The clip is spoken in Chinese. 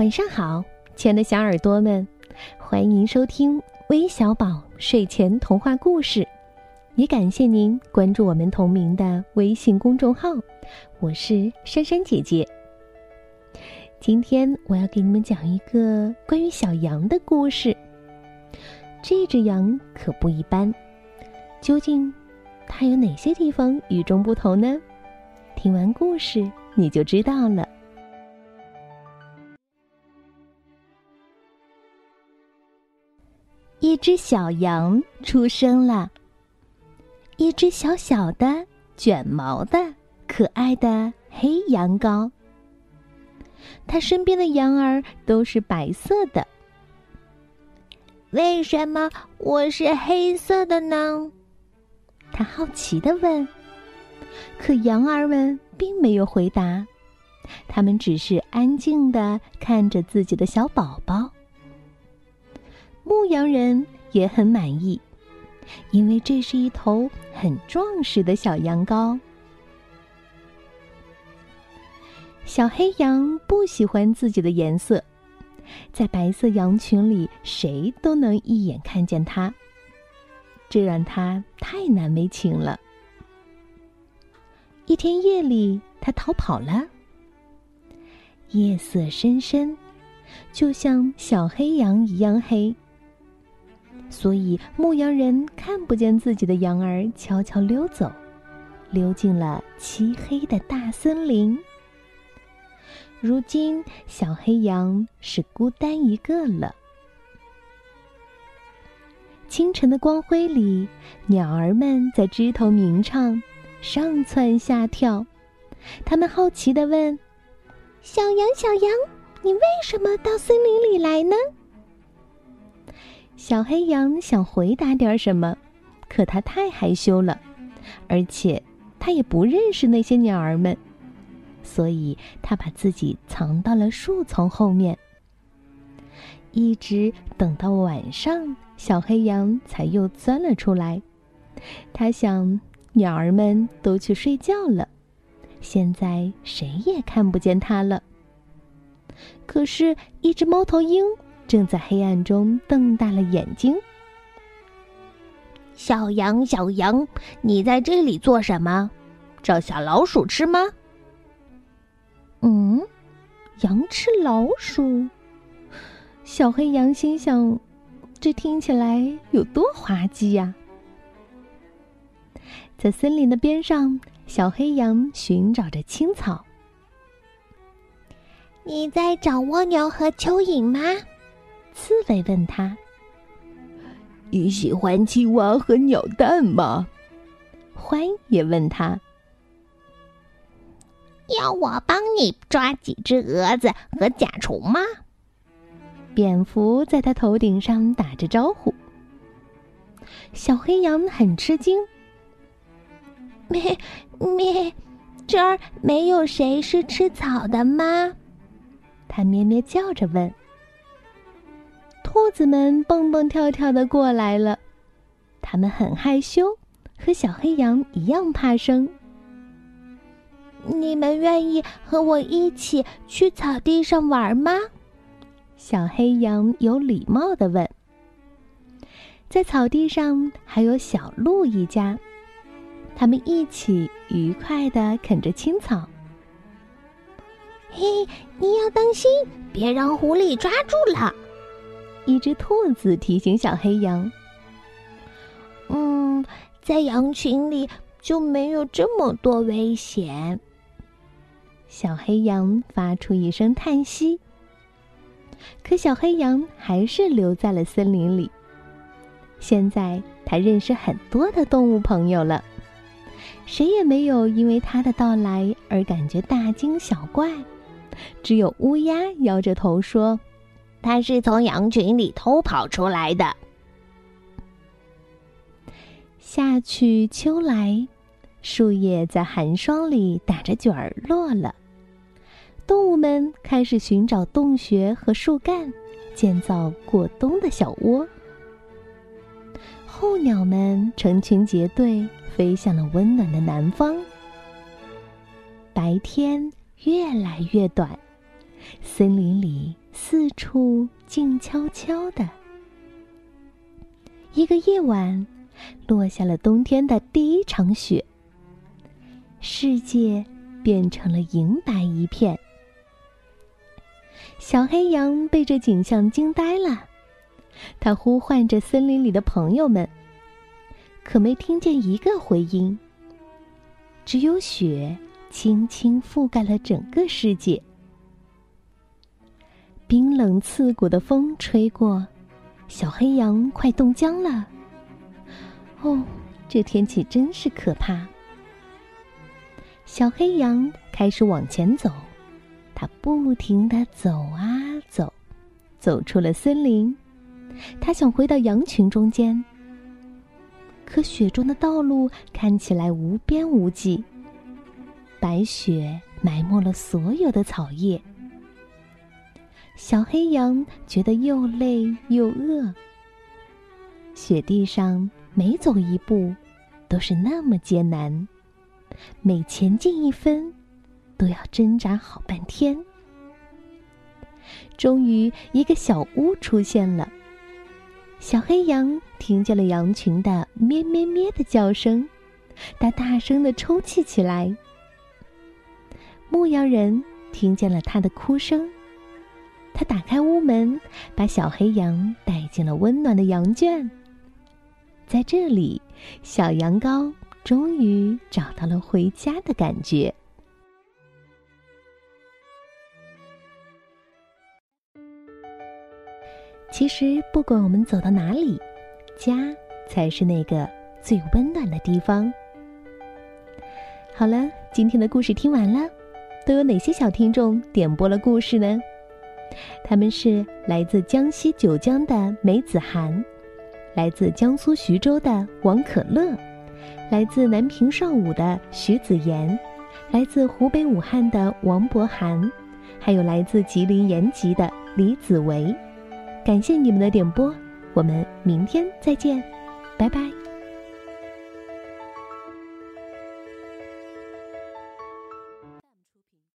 晚上好，亲爱的小耳朵们，欢迎收听微小宝睡前童话故事，也感谢您关注我们同名的微信公众号。我是珊珊姐姐。今天我要给你们讲一个关于小羊的故事。这只羊可不一般，究竟它有哪些地方与众不同呢？听完故事你就知道了。一只小羊出生了，一只小小的、卷毛的、可爱的黑羊羔。它身边的羊儿都是白色的。为什么我是黑色的呢？他好奇的问。可羊儿们并没有回答，他们只是安静的看着自己的小宝宝。牧羊人也很满意，因为这是一头很壮实的小羊羔。小黑羊不喜欢自己的颜色，在白色羊群里，谁都能一眼看见它，这让它太难为情了。一天夜里，它逃跑了。夜色深深，就像小黑羊一样黑。所以，牧羊人看不见自己的羊儿悄悄溜走，溜进了漆黑的大森林。如今，小黑羊是孤单一个了。清晨的光辉里，鸟儿们在枝头鸣唱，上蹿下跳。他们好奇的问：“小羊，小羊，你为什么到森林里来呢？”小黑羊想回答点什么，可它太害羞了，而且它也不认识那些鸟儿们，所以它把自己藏到了树丛后面。一直等到晚上，小黑羊才又钻了出来。它想，鸟儿们都去睡觉了，现在谁也看不见它了。可是，一只猫头鹰。正在黑暗中瞪大了眼睛。小羊，小羊，你在这里做什么？找小老鼠吃吗？嗯，羊吃老鼠。小黑羊心想：这听起来有多滑稽呀！在森林的边上，小黑羊寻找着青草。你在找蜗牛和蚯蚓吗？刺猬问他：“你喜欢青蛙和鸟蛋吗？”獾也问他：“要我帮你抓几只蛾子和甲虫吗？”蝙蝠在他头顶上打着招呼。小黑羊很吃惊：“咩咩，这儿没有谁是吃草的吗？”他咩咩叫着问。兔子们蹦蹦跳跳的过来了，它们很害羞，和小黑羊一样怕生。你们愿意和我一起去草地上玩吗？小黑羊有礼貌的问。在草地上还有小鹿一家，他们一起愉快的啃着青草。嘿，你要当心，别让狐狸抓住了。一只兔子提醒小黑羊：“嗯，在羊群里就没有这么多危险。”小黑羊发出一声叹息。可小黑羊还是留在了森林里。现在它认识很多的动物朋友了，谁也没有因为它的到来而感觉大惊小怪。只有乌鸦摇着头说。它是从羊群里偷跑出来的。夏去秋来，树叶在寒霜里打着卷儿落了。动物们开始寻找洞穴和树干，建造过冬的小窝。候鸟们成群结队飞向了温暖的南方。白天越来越短。森林里四处静悄悄的。一个夜晚，落下了冬天的第一场雪，世界变成了银白一片。小黑羊被这景象惊呆了，它呼唤着森林里的朋友们，可没听见一个回音。只有雪轻轻覆盖了整个世界。冰冷刺骨的风吹过，小黑羊快冻僵了。哦，这天气真是可怕！小黑羊开始往前走。它不停的走啊走，走出了森林。它想回到羊群中间，可雪中的道路看起来无边无际，白雪埋没了所有的草叶。小黑羊觉得又累又饿。雪地上每走一步，都是那么艰难，每前进一分。都要挣扎好半天。终于，一个小屋出现了。小黑羊听见了羊群的咩咩咩的叫声，它大声的抽泣起来。牧羊人听见了它的哭声，他打开屋门，把小黑羊带进了温暖的羊圈。在这里，小羊羔终于找到了回家的感觉。其实，不管我们走到哪里，家才是那个最温暖的地方。好了，今天的故事听完了，都有哪些小听众点播了故事呢？他们是来自江西九江的梅子涵，来自江苏徐州的王可乐，来自南平上武的徐子言，来自湖北武汉的王博涵，还有来自吉林延吉的李子维。感谢你们的点播，我们明天再见，拜拜。